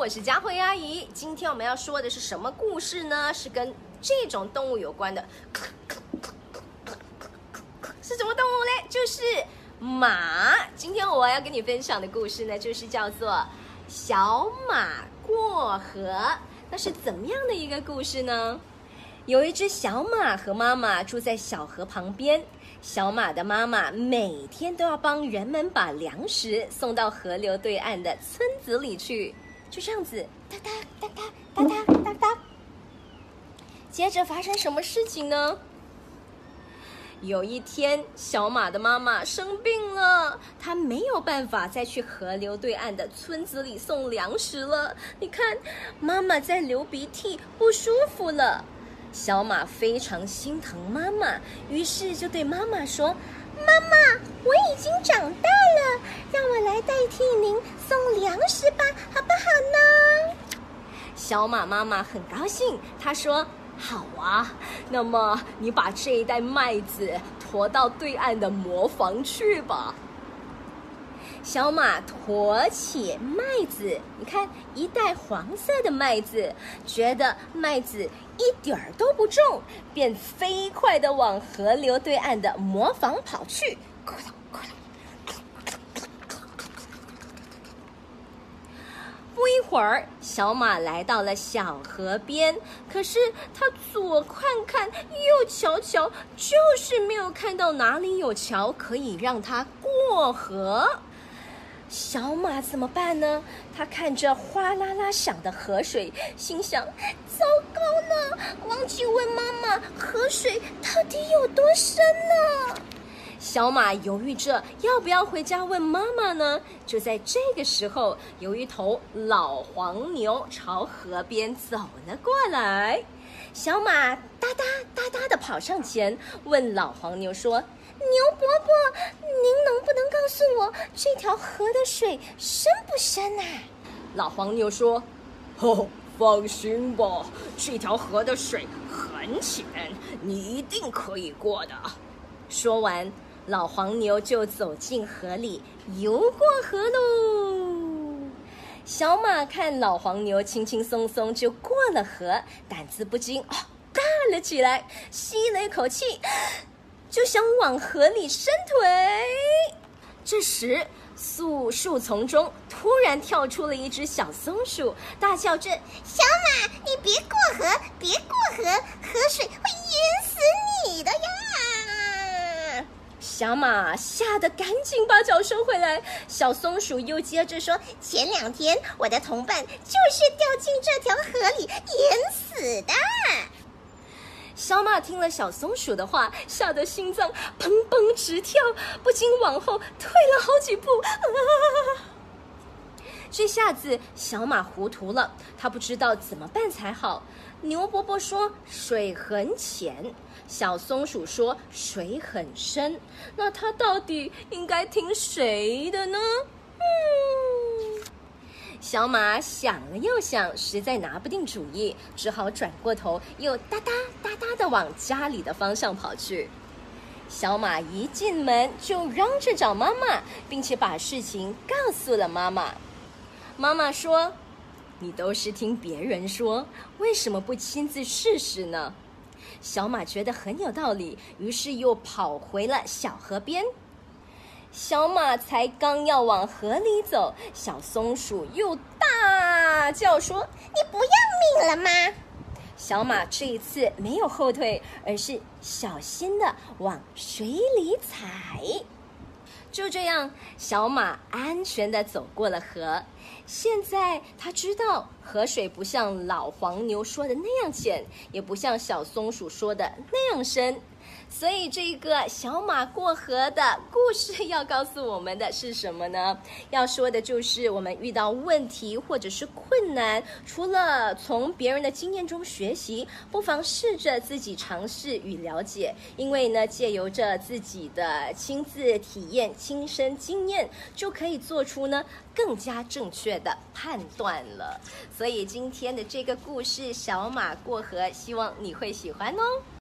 我是佳慧阿姨。今天我们要说的是什么故事呢？是跟这种动物有关的。是什么动物嘞？就是马。今天我要跟你分享的故事呢，就是叫做《小马过河》。那是怎么样的一个故事呢？有一只小马和妈妈住在小河旁边。小马的妈妈每天都要帮人们把粮食送到河流对岸的村子里去。就这样子，哒哒哒哒哒哒哒哒。接着发生什么事情呢？有一天，小马的妈妈生病了，她没有办法再去河流对岸的村子里送粮食了。你看，妈妈在流鼻涕，不舒服了。小马非常心疼妈妈，于是就对妈妈说：“妈妈，我已经长大了，让我来代替您送粮食吧，好不好呢？”小马妈妈很高兴，她说：“好啊，那么你把这一袋麦子驮到对岸的磨坊去吧。”小马驮起麦子，你看一袋黄色的麦子，觉得麦子一点儿都不重，便飞快的往河流对岸的磨坊跑去。一会儿，小马来到了小河边，可是他左看看，右瞧瞧，就是没有看到哪里有桥可以让他过河。小马怎么办呢？他看着哗啦啦响的河水，心想：糟糕了，忘记问妈妈，河水到底有多深呢？小马犹豫着要不要回家问妈妈呢。就在这个时候，有一头老黄牛朝河边走了过来。小马哒哒哒哒的跑上前，问老黄牛说。牛伯伯，您能不能告诉我这条河的水深不深啊？老黄牛说：“哦，放心吧，这条河的水很浅，你一定可以过的。”说完，老黄牛就走进河里游过河喽。小马看老黄牛轻轻松松就过了河，胆子不禁哦大了起来，吸了一口气。就想往河里伸腿，这时树树丛中突然跳出了一只小松鼠，大叫着：“小马，你别过河，别过河，河水会淹死你的呀！”小马吓得赶紧把脚收回来。小松鼠又接着说：“前两天我的同伴就是掉进这条河里淹死的。”小马听了小松鼠的话，吓得心脏砰砰直跳，不禁往后退了好几步。啊这下子小马糊涂了，他不知道怎么办才好。牛伯伯说水很浅，小松鼠说水很深，那他到底应该听谁的呢？嗯小马想了又想，实在拿不定主意，只好转过头，又哒哒哒哒的往家里的方向跑去。小马一进门就嚷着找妈妈，并且把事情告诉了妈妈。妈妈说：“你都是听别人说，为什么不亲自试试呢？”小马觉得很有道理，于是又跑回了小河边。小马才刚要往河里走，小松鼠又大叫说：“你不要命了吗？”小马这一次没有后退，而是小心的往水里踩。就这样，小马安全的走过了河。现在他知道，河水不像老黄牛说的那样浅，也不像小松鼠说的那样深。所以，这个小马过河的故事要告诉我们的是什么呢？要说的就是我们遇到问题或者是困难，除了从别人的经验中学习，不妨试着自己尝试与了解。因为呢，借由着自己的亲自体验、亲身经验，就可以做出呢更加正确的判断了。所以，今天的这个故事《小马过河》，希望你会喜欢哦。